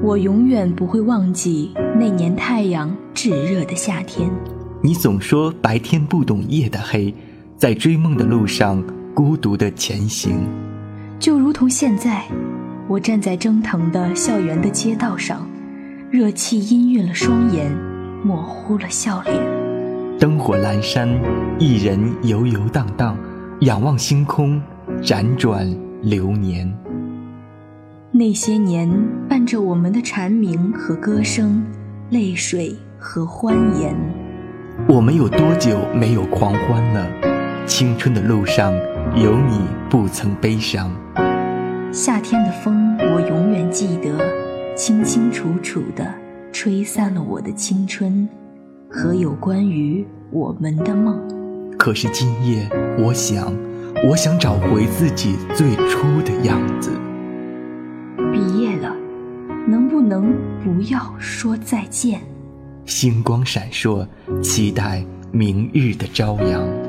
我永远不会忘记那年太阳炙热的夏天。你总说白天不懂夜的黑，在追梦的路上孤独的前行。就如同现在，我站在蒸腾的校园的街道上，热气氤氲了双眼，模糊了笑脸。灯火阑珊，一人游游荡荡，仰望星空，辗转流年。那些年，伴着我们的蝉鸣和歌声，泪水和欢颜。我们有多久没有狂欢了？青春的路上，有你不曾悲伤。夏天的风，我永远记得，清清楚楚的吹散了我的青春，和有关于我们的梦。可是今夜，我想，我想找回自己最初的样子。能不要说再见？星光闪烁，期待明日的朝阳。